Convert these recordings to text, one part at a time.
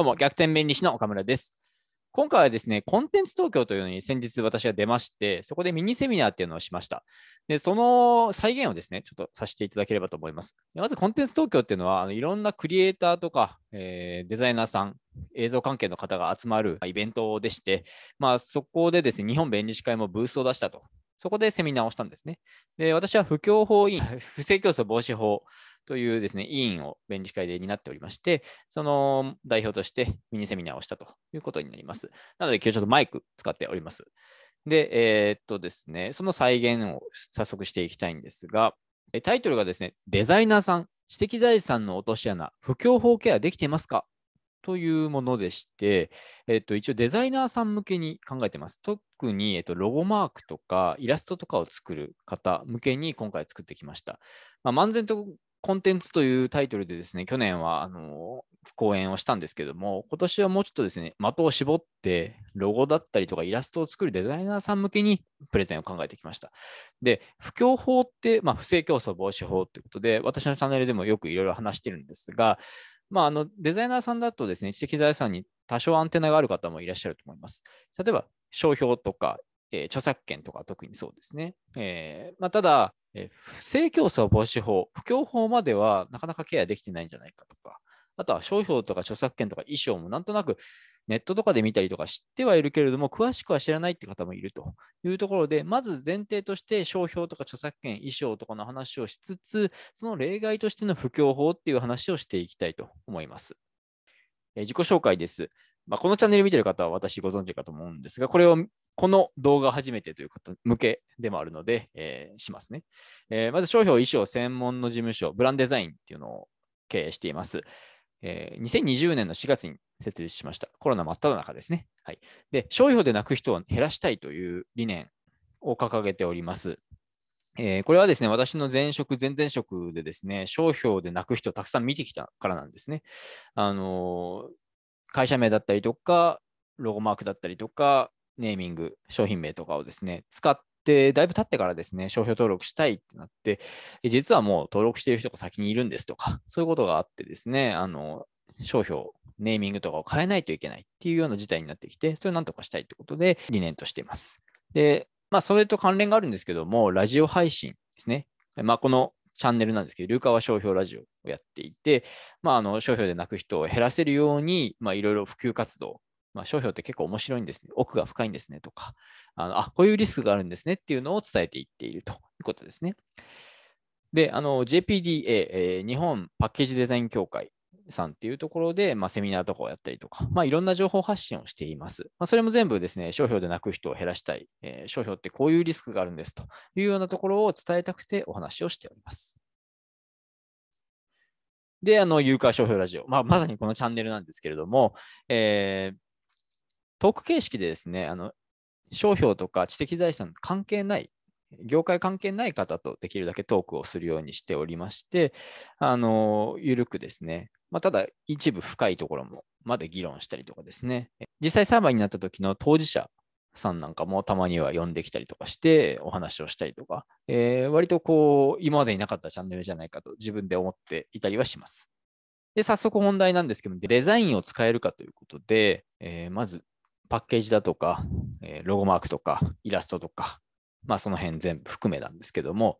どうも、逆転弁理士の岡村です。今回はですね、コンテンツ東京というのに先日私は出まして、そこでミニセミナーっていうのをしました。で、その再現をですね、ちょっとさせていただければと思います。まずコンテンツ東京っていうのは、あのいろんなクリエイターとか、えー、デザイナーさん、映像関係の方が集まるイベントでして、まあ、そこでですね、日本弁理士会もブースを出したと。そこでセミナーをしたんですね。で、私は不協法委員、不正競争防止法というですね、委員を弁理士会で担っておりまして、その代表としてミニセミナーをしたということになります。なので、今日ちょっとマイク使っております。で、えー、っとですね、その再現を早速していきたいんですが、タイトルがですね、デザイナーさん、知的財産の落とし穴、不協法ケアできてますか？というものでして、えっと、一応デザイナーさん向けに考えてます。特に、えっと、ロゴマークとかイラストとかを作る方向けに今回作ってきました。まあ、漫然とコンテンツというタイトルでですね、去年はあの講演をしたんですけども、今年はもうちょっとですね、的を絞って、ロゴだったりとかイラストを作るデザイナーさん向けにプレゼンを考えてきました。で、不況法って、まあ、不正競争防止法ということで、私のチャンネルでもよくいろいろ話してるんですが、まあ、あのデザイナーさんだとですね、知的財産に多少アンテナがある方もいらっしゃると思います。例えば、商標とか、えー、著作権とか特にそうですね。えーまあ、ただ、え、不正競争防止法、不況法まではなかなかケアできてないんじゃないかとか、あとは商標とか著作権とか衣装もなんとなくネットとかで見たりとか知ってはいるけれども、詳しくは知らないって方もいるというところで、まず前提として商標とか著作権、衣装とかの話をしつつ、その例外としての不況法っていう話をしていきたいと思います。え、自己紹介です。まあ、このチャンネル見てる方は私ご存知かと思うんですが、これをこの動画初めてという方向けでもあるので、えー、しますね、えー、まず商標衣装専門の事務所、ブランデザインっていうのを経営しています。えー、2020年の4月に設立しました。コロナ真っ只中ですね。はい、で商標で泣く人を減らしたいという理念を掲げております。えー、これはですね、私の前職、前々職でですね、商標で泣く人をたくさん見てきたからなんですね。あの、会社名だったりとか、ロゴマークだったりとか、ネーミング、商品名とかをですね、使って、だいぶ経ってからですね、商標登録したいってなって、実はもう登録している人が先にいるんですとか、そういうことがあってですね、あの、商標、ネーミングとかを変えないといけないっていうような事態になってきて、それをなんとかしたいってことで理念としています。で、まあ、それと関連があるんですけども、ラジオ配信ですね。まあ、このチャンネルなんですけど、ルーカワ商標ラジオをやっていて、まあ、あの商標で泣く人を減らせるように、ま、いろいろ普及活動まあ、商標って結構面白いんですね。奥が深いんですねとか、あのあ、こういうリスクがあるんですねっていうのを伝えていっているということですね。で、JPDA、えー、日本パッケージデザイン協会さんっていうところで、まあ、セミナーとかをやったりとか、まあ、いろんな情報発信をしています。まあ、それも全部ですね、商標で泣く人を減らしたい、えー、商標ってこういうリスクがあるんですというようなところを伝えたくてお話をしております。で、あの、有価商標ラジオ。まあ、まさにこのチャンネルなんですけれども、えー、トーク形式でですね、あの商標とか知的財産関係ない、業界関係ない方とできるだけトークをするようにしておりまして、あの、ゆるくですね、まあ、ただ一部深いところもまで議論したりとかですね、実際裁判になった時の当事者さんなんかもたまには呼んできたりとかしてお話をしたりとか、えー、割とこう今までになかったチャンネルじゃないかと自分で思っていたりはします。で、早速本題なんですけどデザインを使えるかということで、えー、まずパッケージだとか、え、ロゴマークとか、イラストとか、まあその辺全部含めなんですけども、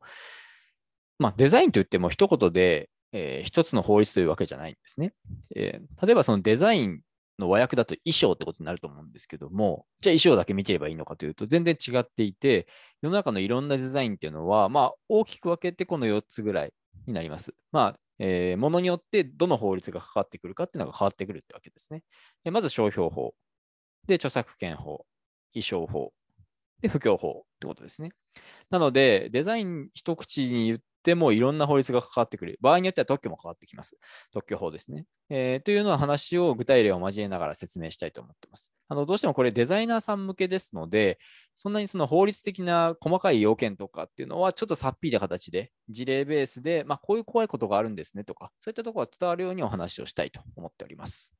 まあデザインといっても一言で、えー、一つの法律というわけじゃないんですね。えー、例えばそのデザインの和訳だと衣装ってことになると思うんですけども、じゃあ衣装だけ見てればいいのかというと全然違っていて、世の中のいろんなデザインっていうのは、まあ大きく分けてこの4つぐらいになります。まあえー、ものによってどの法律がかかってくるかっていうのが変わってくるってわけですね。でまず商標法。で、著作権法、衣装法、で、不況法ってことですね。なので、デザイン一口に言ってもいろんな法律が関わってくる。場合によっては特許も関わってきます。特許法ですね。えー、というような話を具体例を交えながら説明したいと思っています。あのどうしてもこれデザイナーさん向けですので、そんなにその法律的な細かい要件とかっていうのはちょっとさっぴいた形で、事例ベースで、まあ、こういう怖いことがあるんですねとか、そういったところが伝わるようにお話をしたいと思っております。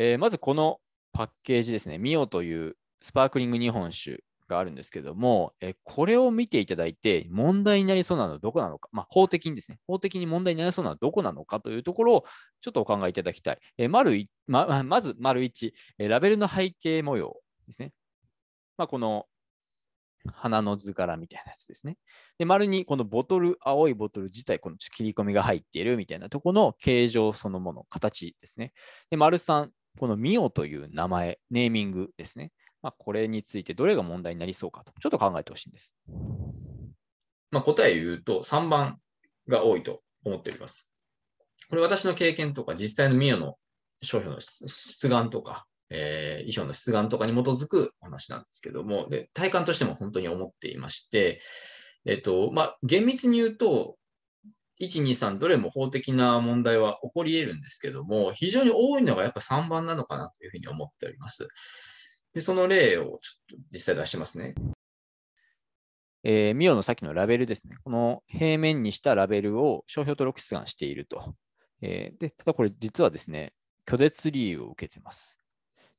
えー、まずこのパッケージですね、ミオというスパークリング日本酒があるんですけども、えこれを見ていただいて、問題になりそうなのはどこなのか、まあ、法的にですね、法的に問題になりそうなのはどこなのかというところをちょっとお考えいただきたい。え丸ま まず、丸1、えラベルの背景模様ですね。まあ、この花の図柄みたいなやつですね。で、丸2、このボトル、青いボトル自体、この切り込みが入っているみたいなとこの形状そのもの、形ですね。で、丸3、このミオという名前、ネーミングですね。まあ、これについてどれが問題になりそうかと、ちょっと考えてほしいんです。まあ、答えを言うと3番が多いと思っております。これ私の経験とか実際のミオの商標の出願とか、えー、衣装の出願とかに基づくお話なんですけども、で体感としても本当に思っていまして、えっと、まあ、厳密に言うと、1、2、3、どれも法的な問題は起こり得るんですけども、非常に多いのがやっぱ3番なのかなというふうに思っております。で、その例をちょっと実際出しますね。えー、ミオのさっきのラベルですね。この平面にしたラベルを商標登録出願していると。えー、で、ただこれ実はですね、拒絶理由を受けてます。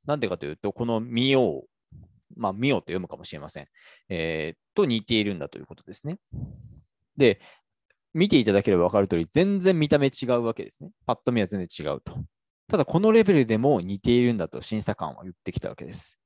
なんでかというと、このミオ、まあ、ミオと読むかもしれません。えー、と似ているんだということですね。で、見ていただければ分かるとおり、全然見た目違うわけですね。パッと見は全然違うと。ただ、このレベルでも似ているんだと審査官は言ってきたわけです。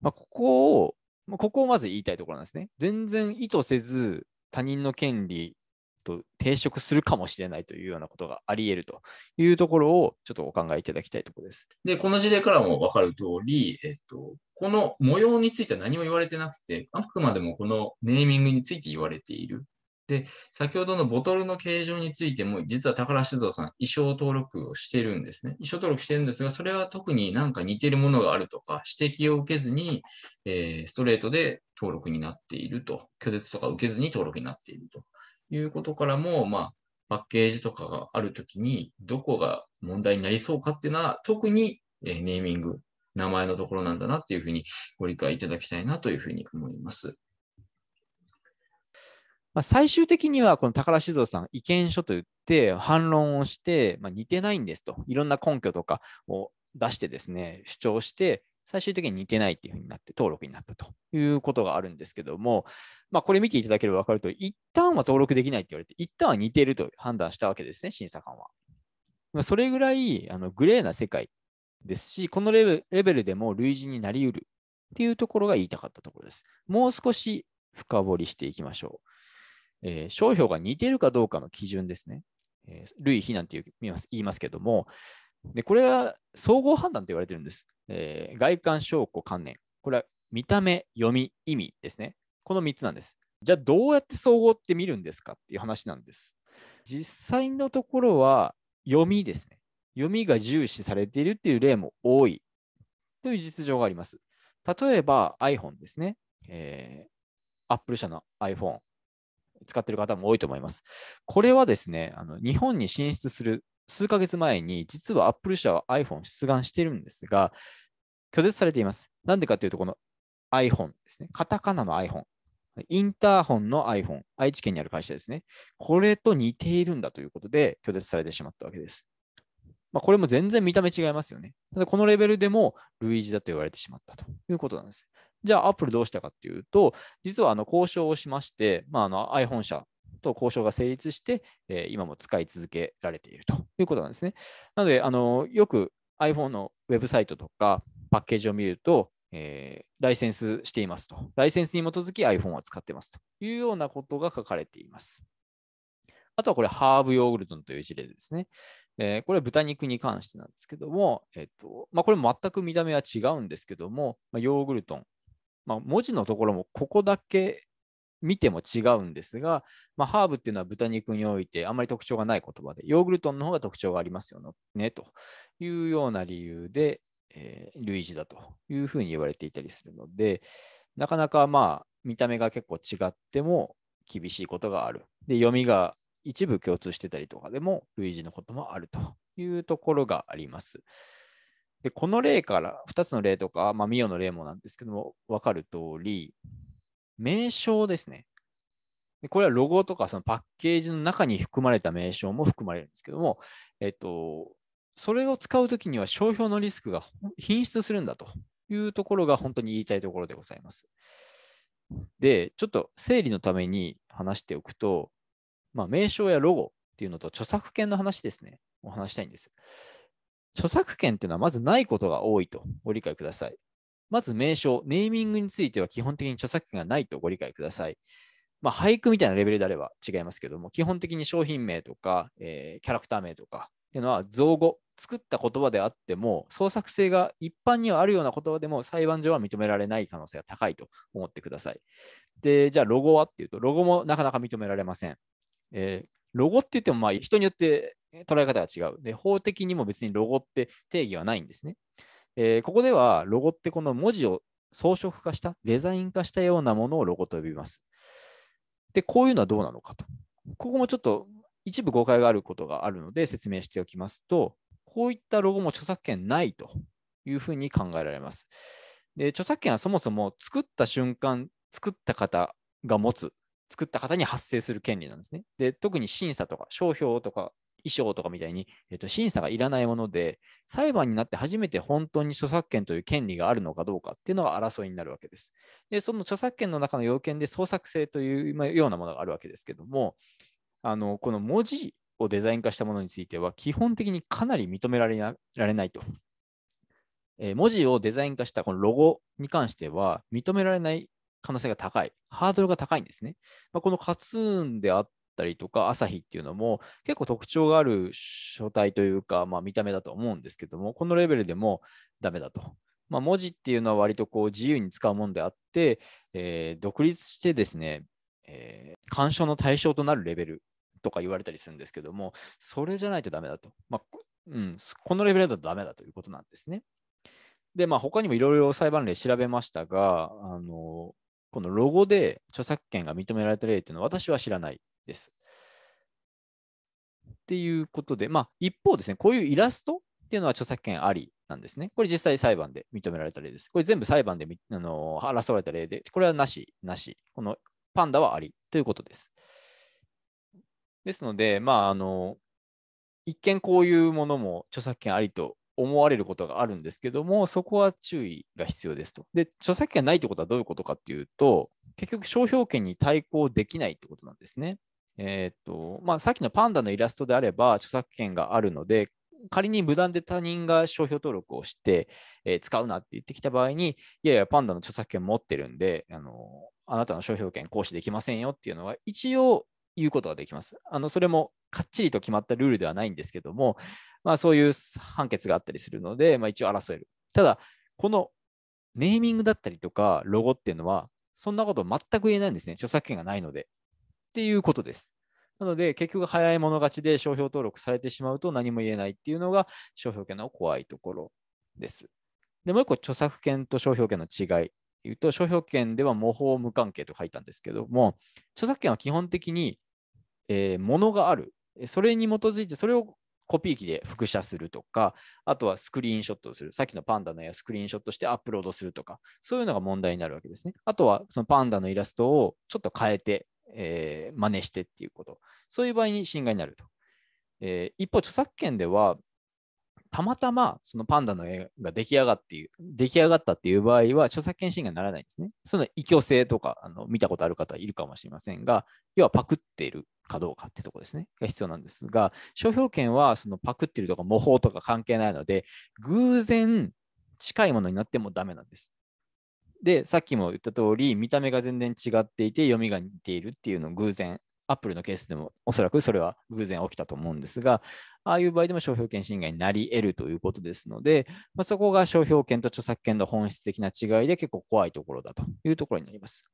まあ、ここを、まあここをまず言いたいところなんですね。全然意図せず他人の権利と抵触するかもしれないというようなことがあり得るというところをちょっとお考えいただきたいところです。で、この事例からも分かる通り、えっと、この模様については何も言われてなくて、あくまでもこのネーミングについて言われている。で、先ほどのボトルの形状についても、実は宝酒造さん、衣装登録をしてるんですね。衣装登録してるんですが、それは特になんか似てるものがあるとか、指摘を受けずに、えー、ストレートで登録になっていると。拒絶とか受けずに登録になっているということからも、まあ、パッケージとかがあるときに、どこが問題になりそうかっていうのは、特に、えー、ネーミング、名前のところなんだなっていうふうにご理解いただきたいなというふうに思います。まあ、最終的にはこの宝酒造さん、意見書といって反論をして、まあ、似てないんですと、いろんな根拠とかを出してですね、主張して、最終的に似てないっていうふうになって登録になったということがあるんですけども、まあ、これ見ていただければ分かると、一旦は登録できないって言われて、一旦は似ていると判断したわけですね、審査官は。まあ、それぐらいあのグレーな世界ですし、このレベルでも類似になり得るっていうところが言いたかったところです。もう少し深掘りしていきましょう。えー、商標が似てるかどうかの基準ですね。えー、類非難と言います言いますけども、でこれは総合判断と言われてるんです。えー、外観、証拠、観念。これは見た目、読み、意味ですね。この3つなんです。じゃあどうやって総合って見るんですかっていう話なんです。実際のところは読みですね。読みが重視されているっていう例も多いという実情があります。例えば iPhone ですね。えー、Apple 社の iPhone。使ってる方も多いと思います。これはですね、あの日本に進出する数ヶ月前に、実は Apple 社は iPhone 出願しているんですが、拒絶されています。なんでかというと、この iPhone ですね。カタカナの iPhone。インターホンの iPhone。愛知県にある会社ですね。これと似ているんだということで拒絶されてしまったわけです。まあ、これも全然見た目違いますよね。ただこのレベルでも類似だと言われてしまったということなんです。じゃあ、アップルどうしたかっていうと、実はあの交渉をしまして、まあ、あの iPhone 社と交渉が成立して、えー、今も使い続けられているということなんですね。なので、あのよく iPhone のウェブサイトとかパッケージを見ると、えー、ライセンスしていますと。ライセンスに基づき iPhone を使ってますというようなことが書かれています。あとはこれ、ハーブヨーグルトという事例ですね。えー、これは豚肉に関してなんですけども、えっとまあ、これ全く見た目は違うんですけども、まあ、ヨーグルトン、まあ、文字のところもここだけ見ても違うんですが、まあ、ハーブっていうのは豚肉においてあまり特徴がない言葉で、ヨーグルトの方が特徴がありますよねというような理由で、えー、類似だというふうに言われていたりするので、なかなかまあ見た目が結構違っても厳しいことがある。で、読みが一部共通してたりとかでも類似のこともあるというところがあります。で、この例から、2つの例とか、まあ、ミオの例もなんですけども、分かる通り、名称ですね。でこれはロゴとかそのパッケージの中に含まれた名称も含まれるんですけども、えっと、それを使うときには商標のリスクが品質するんだというところが本当に言いたいところでございます。で、ちょっと整理のために話しておくと、まあ、名称やロゴっていうのと著作権の話ですね、お話したいんです。著作権っていうのはまずないことが多いとご理解ください。まず名称、ネーミングについては基本的に著作権がないとご理解ください。まあ、俳句みたいなレベルであれば違いますけども、基本的に商品名とか、えー、キャラクター名とかっていうのは造語、作った言葉であっても、創作性が一般にはあるような言葉でも裁判上は認められない可能性が高いと思ってください。で、じゃあロゴはっていうと、ロゴもなかなか認められません。えー、ロゴって言ってもまあ人によって捉え方が違う。で、法的にも別にロゴって定義はないんですね。えー、ここではロゴってこの文字を装飾化した、デザイン化したようなものをロゴと呼びます。で、こういうのはどうなのかと。ここもちょっと一部誤解があることがあるので説明しておきますと、こういったロゴも著作権ないというふうに考えられます。で著作権はそもそも作った瞬間、作った方が持つ、作った方に発生する権利なんですね。で特に審査とか商標とか装とかみたいに、えっと、審査がいらないもので、裁判になって初めて本当に著作権という権利があるのかどうかっていうのが争いになるわけです。で、その著作権の中の要件で創作性というようなものがあるわけですけども、あのこの文字をデザイン化したものについては、基本的にかなり認められないと。えー、文字をデザイン化したこのロゴに関しては、認められない可能性が高い、ハードルが高いんですね。まあ、このカツーンであったりとか、朝日っていうのも結構特徴がある書体というか、まあ、見た目だと思うんですけども、このレベルでもダメだと。まあ、文字っていうのは割とこう自由に使うものであって、えー、独立してですね、えー、干渉の対象となるレベルとか言われたりするんですけども、それじゃないとダメだと。まあ、うん、このレベルだとダメだということなんですね。で、まあ、他にもいろいろ裁判例調べましたが、あのこのロゴで著作権が認められた例っていうのは私は知らないです。っていうことで、まあ、一方ですね、こういうイラストっていうのは著作権ありなんですね。これ実際裁判で認められた例です。これ全部裁判であの争われた例で、これはなし、なし。このパンダはありということです。ですので、まあ、あの、一見こういうものも著作権ありと思われることがあるんですけども、そこは注意が必要ですと。で、著作権ないってことはどういうことかっていうと、結局商標権に対抗できないってことなんですね。えっ、と、まあ、さっきのパンダのイラストであれば著作権があるので、仮に無断で他人が商標登録をして、えー、使うなって言ってきた場合に、いやいや、パンダの著作権持ってるんで、あのあなたの商標権行使できませんよっていうのは、一応言うことができます。あのそれもかっちりと決まったルールではないんですけども、まあ、そういう判決があったりするので、まあ、一応争える。ただ、このネーミングだったりとか、ロゴっていうのは、そんなこと全く言えないんですね。著作権がないので。っていうことです。なので、結局早い者勝ちで商標登録されてしまうと何も言えないっていうのが商標権の怖いところです。で、もう一個、著作権と商標権の違い言うと、商標権では模倣無関係と書いたんですけども、著作権は基本的にえー、ものがある。それに基づいて、それをコピー機で複写するとか、あとはスクリーンショットをする。さっきのパンダの絵をスクリーンショットしてアップロードするとか、そういうのが問題になるわけですね。あとは、そのパンダのイラストをちょっと変えて、えー、真似してっていうこと。そういう場合に侵害になると。えー、一方、著作権では、たまたまそのパンダの絵が出来上がっていう、出来上がったっていう場合は、著作権侵害にならないんですね。その異教性とかあの見たことある方いるかもしれませんが、要はパクっているかどうかってとこですね、が必要なんですが、商標権はそのパクってるとか模倣とか関係ないので、偶然近いものになってもダメなんです。で、さっきも言った通り、見た目が全然違っていて、読みが似ているっていうのを偶然アップルのケースでもおそらくそれは偶然起きたと思うんですが、ああいう場合でも商標権侵害になり得るということですので、まあ、そこが商標権と著作権の本質的な違いで結構怖いところだというところになります。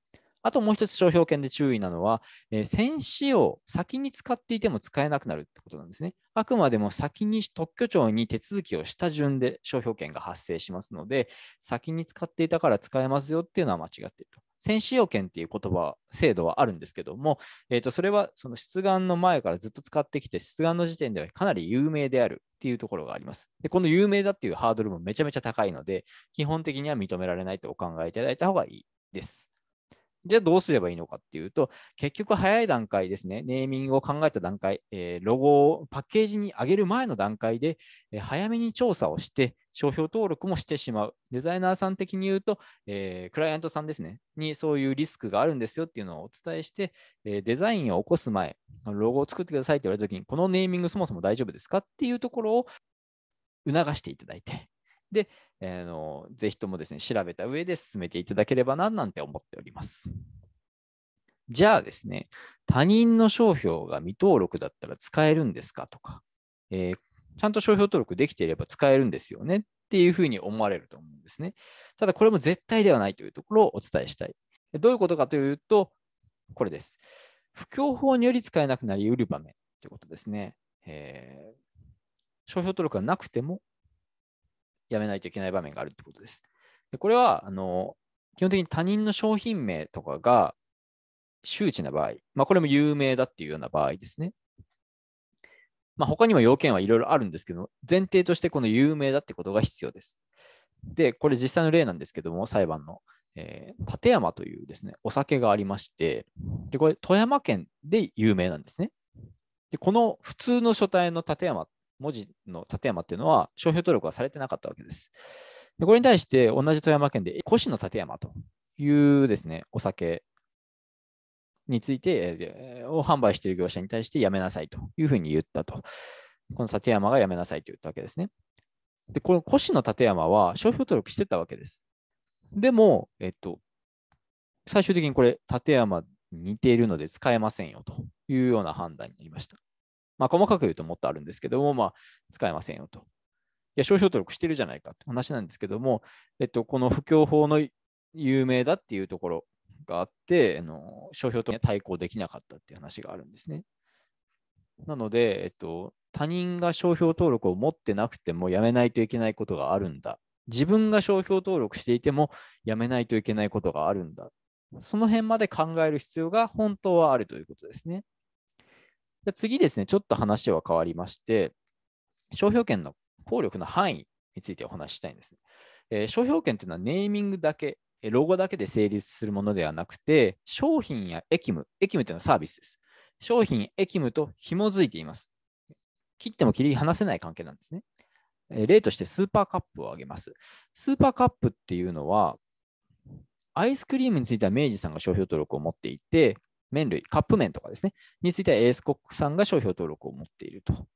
あともう一つ商標権で注意なのは、えー、先使用、先に使っていても使えなくなるってことなんですね。あくまでも先に特許庁に手続きをした順で商標権が発生しますので、先に使っていたから使えますよっていうのは間違っていると。先使用権っていう言葉、制度はあるんですけども、えー、とそれはその出願の前からずっと使ってきて、出願の時点ではかなり有名であるっていうところがあります。で、この有名だっていうハードルもめちゃめちゃ高いので、基本的には認められないとお考えいただいた方がいいです。じゃあどうすればいいのかっていうと、結局早い段階ですね、ネーミングを考えた段階、え、ロゴをパッケージに上げる前の段階で、え、早めに調査をして、商標登録もしてしまう。デザイナーさん的に言うと、え、クライアントさんですね、にそういうリスクがあるんですよっていうのをお伝えして、えデザインを起こす前、ロゴを作ってくださいって言われたときに、このネーミングそもそも大丈夫ですかっていうところを促していただいて、で、えー、のぜひともですね、調べた上で進めていただければな、なんて思っております。じゃあですね、他人の商標が未登録だったら使えるんですかとか、えー、ちゃんと商標登録できていれば使えるんですよねっていうふうに思われると思うんですね。ただこれも絶対ではないというところをお伝えしたい。どういうことかというと、これです。不況法により使えなくなりうる場面ということですね。えー、商標登録がなくてもやめないといけない場面があるということです。でこれはあの基本的に他人の商品名とかが周知な場合、まあ、これも有名だっていうような場合ですね。まあ、他にも要件はいろいろあるんですけど、前提としてこの有名だってことが必要です。で、これ実際の例なんですけども、裁判の、えー、立山というですね、お酒がありまして、で、これ富山県で有名なんですね。で、この普通の書体の立山文字の立山っていうのは商標登録はされてなかったわけです。でこれに対して同じ富山県で越の立山というですね、お酒について、を販売している業者に対してやめなさいというふうに言ったと。この立山がやめなさいと言ったわけですね。で、この越の立山は商標登録してたわけです。でも、えっと、最終的にこれ、立山に似ているので使えませんよというような判断になりました。まあ、細かく言うともっとあるんですけども、まあ、使えませんよと。いや、商標登録してるじゃないかって話なんですけども、えっと、この不況法の有名だっていうところがあって、あの商標と対抗できなかったっていう話があるんですね。なので、えっと、他人が商標登録を持ってなくてもやめないといけないことがあるんだ。自分が商標登録していてもやめないといけないことがあるんだ。その辺まで考える必要が本当はあるということですね。じゃ次ですね、ちょっと話は変わりまして、商標権の効力の範囲についてお話ししたいんです、ね。えー、商標権というのはネーミングだけ、ロゴだけで成立するものではなくて、商品や役務、役務というのはサービスです。商品、役務と紐づいています。切っても切り離せない関係なんですね。例としてスーパーカップを挙げます。スーパーカップっていうのは、アイスクリームについては明治さんが商標登録を持っていて、麺類、カップ麺とかですね、についてはエースコックさんが商標登録を持っていると。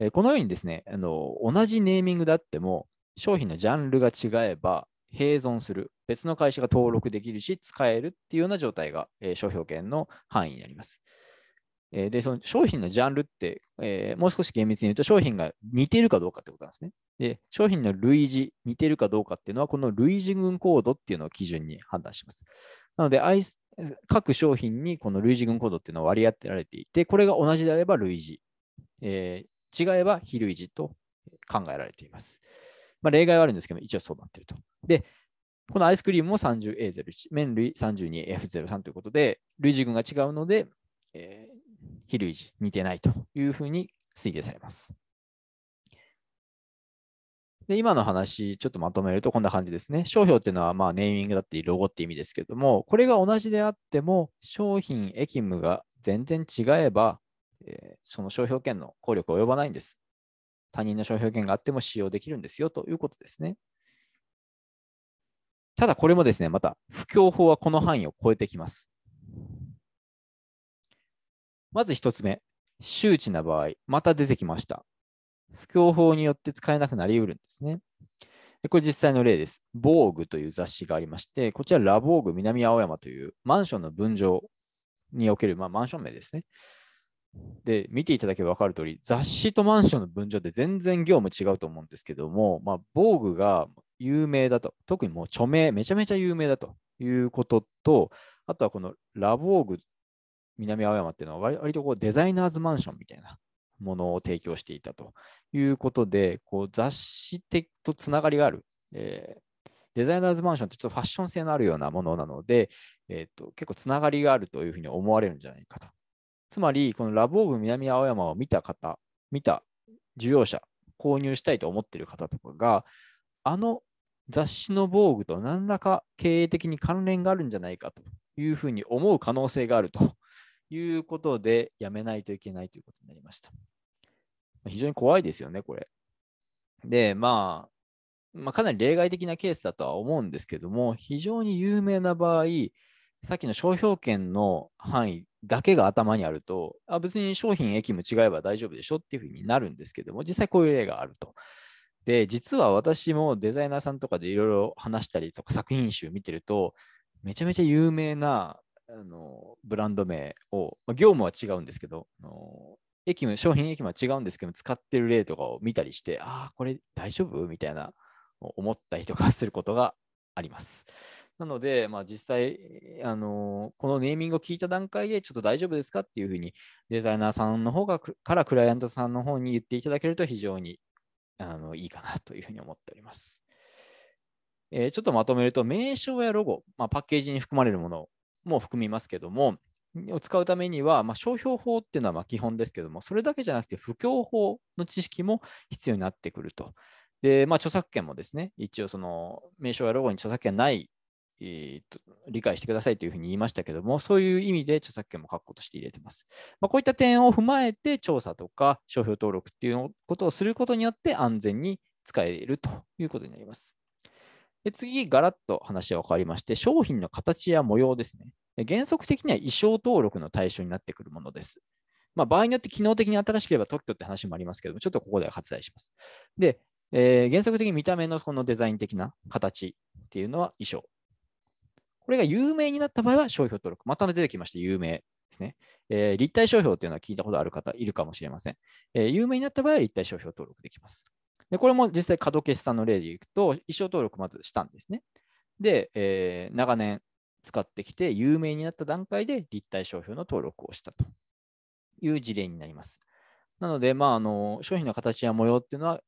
えこのようにですねあの、同じネーミングであっても、商品のジャンルが違えば併存する、別の会社が登録できるし、使えるっていうような状態が、え商標権の範囲になります。えで、その商品のジャンルって、え、もう少し厳密に言うと、商品が似てるかどうかってことなんですね。で、商品の類似、似てるかどうかっていうのは、この類似群コードっていうのを基準に判断します。なので、アイス各商品にこの類似群コードっていうのは割り当てられていて、これが同じであれば類似、えー、違えば非類似と考えられています。まあ、例外はあるんですけど、一応そうなっていると。で、このアイスクリームも 30A01、麺類 32F03 ということで、類似群が違うので、えー、非類似、似てないというふうに推定されます。で、今の話、ちょっとまとめるとこんな感じですね。商標っていうのは、まあ、ネーミングだったり、ロゴって意味ですけども、これが同じであっても、商品、役務が全然違えば、えー、その商標権の効力及ばないんです。他人の商標権があっても使用できるんですよということですね。ただ、これもですね、また、不況法はこの範囲を超えてきます。まず一つ目、周知な場合、また出てきました。不況法によって使えなくなりうるんですね。でこれ実際の例です。防具という雑誌がありまして、こちらラボーグ南青山というマンションの分譲における、まあ、マンション名ですね。で、見ていただければ分かる通り、雑誌とマンションの分譲って全然業務違うと思うんですけども、まあ、防具が有名だと、特にもう著名、めちゃめちゃ有名だということと、あとはこのラボーグ南青山っていうのは割とこうデザイナーズマンションみたいなものを提供していたということで、こう雑誌的とつながりがある、えー、デザイナーズマンションってちょっとファッション性のあるようなものなので、えーと、結構つながりがあるというふうに思われるんじゃないかと。つまり、このラボーグ南青山を見た方、見た需要者、購入したいと思っている方とかが、あの雑誌の防具と何らか経営的に関連があるんじゃないかというふうに思う可能性があるということで、やめないといけないということになりました。非常に怖いですよね、これ。で、まあ、まあ、かなり例外的なケースだとは思うんですけども、非常に有名な場合、さっきの商標権の範囲だけが頭にあると、あ別に商品、駅も違えば大丈夫でしょっていうふうになるんですけども、実際こういう例があると。で、実は私もデザイナーさんとかでいろいろ話したりとか作品集見てると、めちゃめちゃ有名なあのブランド名を、まあ、業務は違うんですけど、あの駅も商品駅も違うんですけど、使ってる例とかを見たりして、ああ、これ大丈夫みたいな思ったりとかすることがあります。なので、まあ、実際、あのこのネーミングを聞いた段階で、ちょっと大丈夫ですかっていうふうに、デザイナーさんの方がからクライアントさんの方に言っていただけると非常にあのいいかなというふうに思っております。えー、ちょっとまとめると、名称やロゴ、まあ、パッケージに含まれるものも含みますけども、を使うためには、まあ、商標法っていうのはま基本ですけども、それだけじゃなくて、不況法の知識も必要になってくると。で、まあ、著作権もですね、一応その名称やロゴに著作権ないえーと、理解してくださいというふうに言いましたけども、そういう意味で著作権も確固として入れてます。まあ、こういった点を踏まえて調査とか商標登録っていうことをすることによって安全に使えるということになります。で次、ガラッと話は変わりまして、商品の形や模様ですね。原則的には衣装登録の対象になってくるものです。まあ、場合によって機能的に新しければ特許って話もありますけども、ちょっとここでは割愛します。で、えー、原則的に見た目のこのデザイン的な形っていうのは衣装。これが有名になった場合は商標登録。また出てきました、有名ですね。えー、立体商標というのは聞いたことある方いるかもしれません。えー、有名になった場合は立体商標登録できます。でこれも実際、角消しさんの例でいくと、衣装登録まずしたんですね。で、えー、長年使ってきて、有名になった段階で立体商標の登録をしたという事例になります。なので、まあ、あの商品の形や模様っていうのは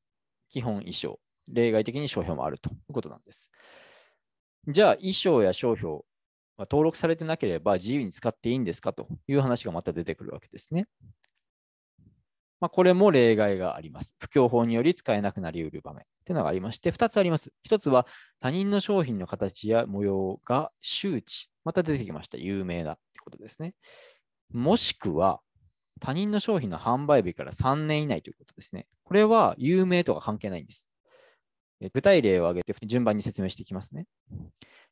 基本衣装、例外的に商標もあるということなんです。じゃあ、衣装や商標は登録されてなければ自由に使っていいんですかという話がまた出てくるわけですね。まあ、これも例外があります。不況法により使えなくなり得る場面というのがありまして、2つあります。1つは他人の商品の形や模様が周知。また出てきました。有名だってことですね。もしくは他人の商品の販売日から3年以内ということですね。これは有名とか関係ないんです。具体例を挙げて順番に説明していきますね。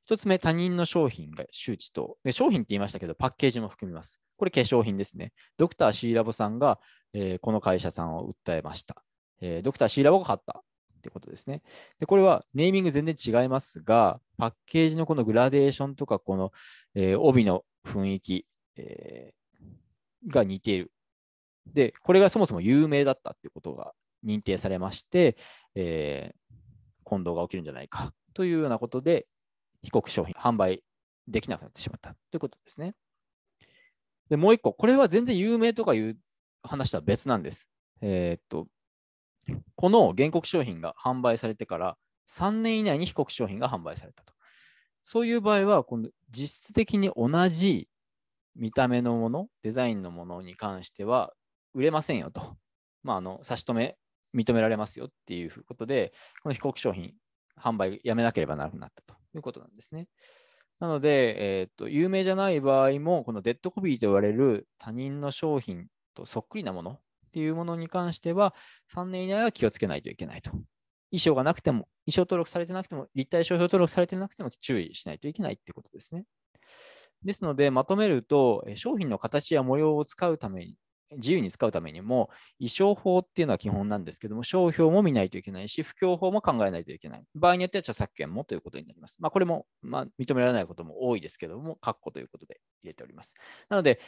一つ目、他人の商品が周知とで。商品って言いましたけど、パッケージも含みます。これ化粧品ですね。ドクターシーラボさんが、えー、この会社さんを訴えました。えー、ドクターシーラボが買ったってことですね。で、これはネーミング全然違いますが、パッケージのこのグラデーションとか、この、えー、帯の雰囲気、えが似ている。で、これがそもそも有名だったってことが認定されまして、え混同が起きるんじゃないかというようなことで、被告商品販売できなくなってしまったということですね。で、もう一個、これは全然有名とかいう話とは別なんです。えー、っと、この原告商品が販売されてから3年以内に被告商品が販売されたと。そういう場合は、この実質的に同じ見た目のもの、デザインのものに関しては売れませんよと。まあ、あの差し止め認められますよっていうことで、この被告商品、販売やめなければならなくなったということなんですね。なので、えーと、有名じゃない場合も、このデッドコピーと言われる他人の商品とそっくりなものっていうものに関しては、3年以内は気をつけないといけないと。衣装がなくても、衣装登録されてなくても、立体商標登録されてなくても注意しないといけないってことですね。ですので、まとめると、商品の形や模様を使うために自由に使うためにも、衣装法っていうのは基本なんですけども、商標も見ないといけないし、不況法も考えないといけない。場合によっては著作権もということになります。まあ、これも、まあ、認められないことも多いですけども、括弧ということで入れております。なので、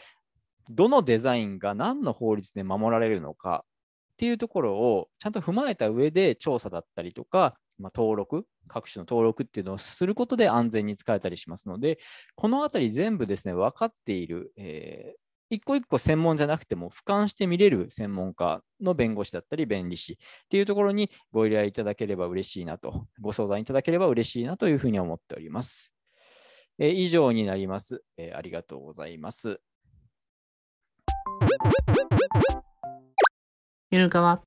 どのデザインが何の法律で守られるのかっていうところをちゃんと踏まえた上で調査だったりとか、まあ、登録、各種の登録っていうのをすることで安全に使えたりしますので、このあたり全部ですね、分かっている、えー一個一個専門じゃなくても俯瞰して見れる専門家の弁護士だったり弁理士っていうところにご依頼いただければ嬉しいなと、ご相談いただければ嬉しいなというふうに思っております。えー、以上になります、えー、ありがとうございます。ゆるかわ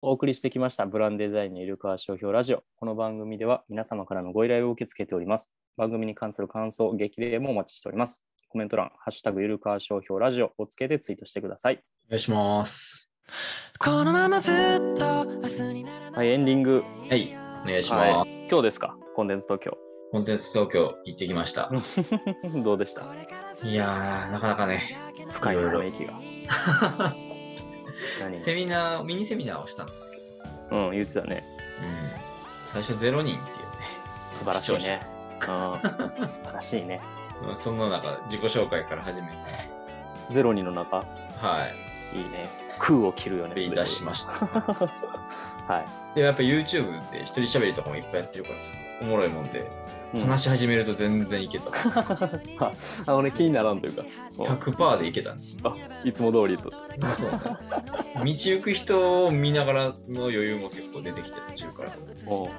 お送りしてきましたブランデザインのイルカワ商標ラジオ。この番組では皆様からのご依頼を受け付けております。番組に関する感想、激励もお待ちしております。コメント欄、ハッシュタグイルカワ商標ラジオをつけてツイートしてください。お願いします。このままずっと明日にならないはい、エンディング。はい、お願いします。は今日ですか？コンテンツ東京。コンテンツ東京行ってきました。どうでした？いやー、なかなかね、深いため息が。何セミナー、ミニセミナーをしたんですけど、うん、言ってたね。うん、最初0人っていうね、素晴らしいね。うん、素晴らしいね。うんその中、自己紹介から始めて、ゼロ人の中、はいいね。空を切るよね。い、いたしました。はで、やっぱ YouTube で一人喋りとかもいっぱいやってるからさ、おもろいもんで、い。うん話し始めると全然いけた。ああのね、気にならんというか、うん100%でいけたんです。あいつも通りと。あそうね。道行く人を見ながらの余裕も結構出てきて、途中から。も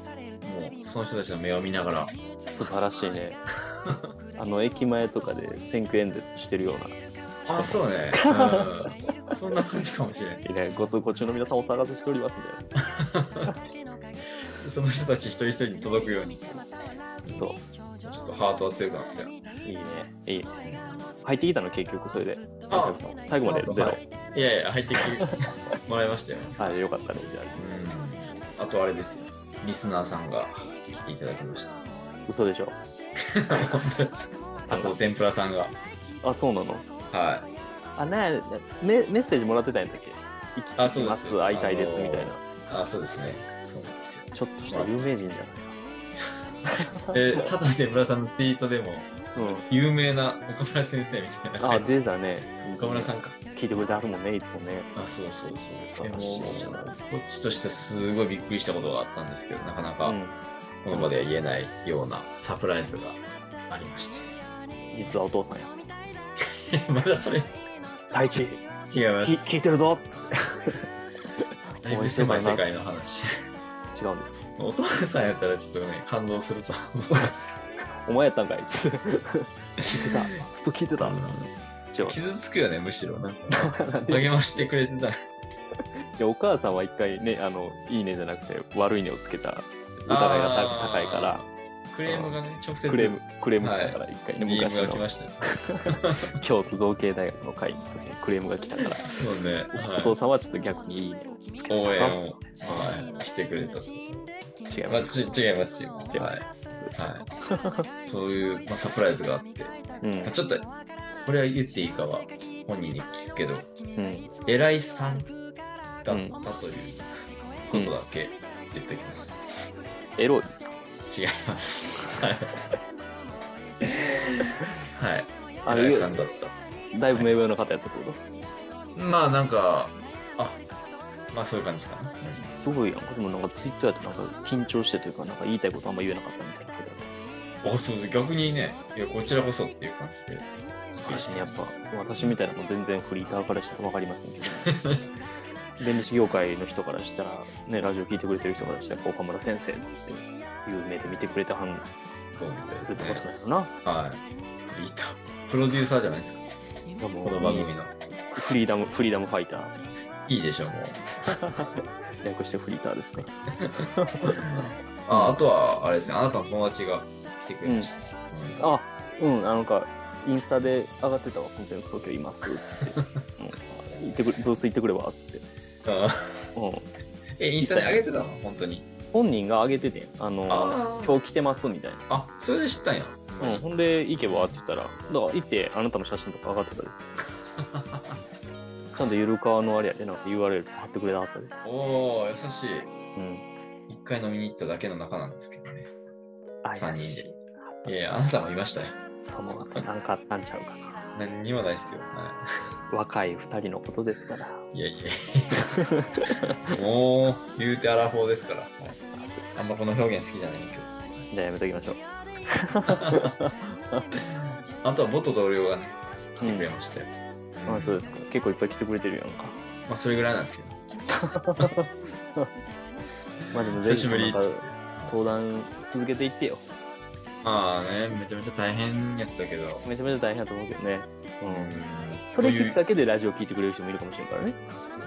う、その人たちの目を見ながら、素晴らしいね。あの、駅前とかで選挙演説してるような、あ、そうね。うん、そんな感じかもしれない。ね、ご通行中の皆さんお探ししておりますみたいな。その人たち一人一人に届くように、そう。ちょっとハートは強くなったよ。いいね。いいね。入ってきたの？結局それで。あ最後までゼロ。はいいやいや、入ってきてもらいましたよ。はい、よかったね。じゃあ、うん。あとあれですよ。リスナーさんが来ていただきました。嘘でしょ？あと、天ぷらさんが。あ、そうなの？はあ、ねメメッセージもらってたんやったっけ？あそうです会いたいです、あのーみたいな。い。あ、そうですね。そうなんですよ。ちょっとした有名人じゃない？え、佐藤天ぷらさんのツイートでも、うん。有名な岡村先生みたいな。あ、出たね。岡村さんか。聞いてくれてあるもんね、いつもね。あ、そうそうそう。でも、こっちとしてはすごいびっくりしたことがあったんですけど、なかなかうん。この場では言えないようなサプライズがありまして。実はお父さんや。まだそれ太一、違いまきす。聞いてるぞっつって。だいぶ狭い世界の話。違うんです。お父さんやったらちょっとね、感動すると思います。お前やったんかいつって聞いてた。ずっと聞いてた。違う。傷つくよね、むしろ。なんか励ましてくれてた。いやお母さんは一回ね、あの、いいねじゃなくて悪いねをつけた疑いがた高いから、クレームがね、直接クレーム、クレーム来たから一回ね、DM 昔のが来ましたよ。京都造形大学の会の時にクレームが来たから、そうね。お父さんはちょっと逆にいいねをつけ応援を、はい、してくれた違います。ち違います、違います。はいす。はい。そういう、まあ、サプライズがあって、うんまあ、ちょっと、これは言っていいかは本人に聞くけど、うん。偉いさんだったということだけ言っておきます。エロいです。違います。はい。はい。あ偉いさんだっだいぶ名誉な方やったってこた。まあ、なんか、あ、まあそういう感じかな。とすごいやんか。でもなんかツイッターやってなんか緊張してというか、なんか言いたいことあんま言えなかったみたいなことだった。あ、そうそう、逆にね、いや、こちらこそっていう感じで。やっぱ私みたいなの全然フリーターからしたら分かりませんけど、弁理士業界の人からしたら、ね、ラジオ聞いてくれてる人からしたら、岡村先生っていう目で見てくれてはんそうみたいですってねことだよな。はい。いいと。プロデューサーじゃないですか。この番組の。フリーダム、フリーダムファイター。いいでしょう、もう。略してフリーターですから。ああとは、あれですね、あなたの友達が来てくれました。あ、うん、あのなんか、インスタで上がってたわ、コンテンツ東京いますって。うん、行ってくれブース行ってくればっつって。あうん、え、インスタに上げてたの？本当に。本人が上げてて、あのあー今日来てますみたいな。あ、それで知ったんや。うん、ほんで行けばって言ったら、だから行ってあなたの写真とか上がってたで。ちゃんとゆるかわのあれやで、なんか URL 貼ってくれなかったで。おー、優しい。うん。一回飲みに行っただけの仲なんですけどね。あ三人で。いやいや、あなたもいましたよ。その後なんかあったんちゃうかな。何にもないっすよ。は若い二人のことですから。い、いやいやもう、言うてアラフォーですから。あそうですあんまこの表現好きじゃないけど。じゃあやめときましょう。あとは元同僚がね、来てくれましたよ。あそうですか。結構いっぱい来てくれてるやんか。まあ、それぐらいなんですけど。まあでもぜひ久しぶりなんか登壇続けていってよ。まあね、めちゃめちゃ大変やったけど。めちゃめちゃ大変だと思うけどね。うん。うんそれきっかけでラジオ聞いてくれる人もいるかもしれんからね。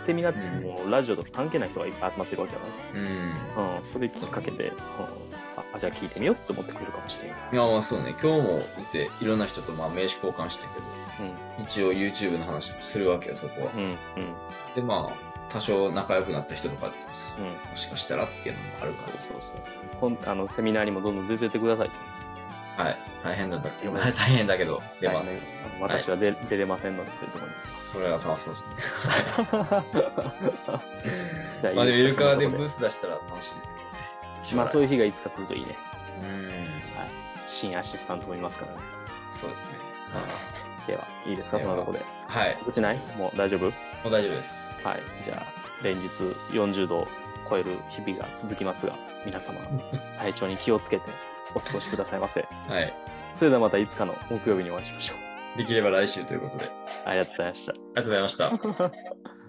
セミナーってもうラジオとか関係ない人がいっぱい集まってるわけだからさ。うん。うん、それきっかけで、うん、ああじゃあ聞いてみようって思ってくれるかもしれない。いや、まあそうね、今日もだっていろんな人とまあ名刺交換したけど、一応 YouTube の話もするわけよ、そこは。うん、うん、うん、で、まあ、多少仲良くなった人とかってさ、うん。もしかしたらっていうのもあるかそうそうそう。あのセミナーにもどんどん出てってください。ら。はい。大変だった 大変だけど、出ます。はい私は出,、出れませんので、そういうところに。それは楽しそうです ね。まあでも、イルカーでブース出したら楽しいですけどね。まあそういいう日がいつか来るといいね。うん。新アシスタントもいますからね。そうですね。では、いいですか、そではんなとこで。はい。こっちない？もう大丈夫？もう大丈夫です。はい。じゃあ、連日40度を超える日々が続きますが、皆様、体調に気をつけてお過ごしくださいませ。はい。それではまたいつかの木曜日にお会いしましょう。できれば来週ということで。ありありがとうございました。がとうございました。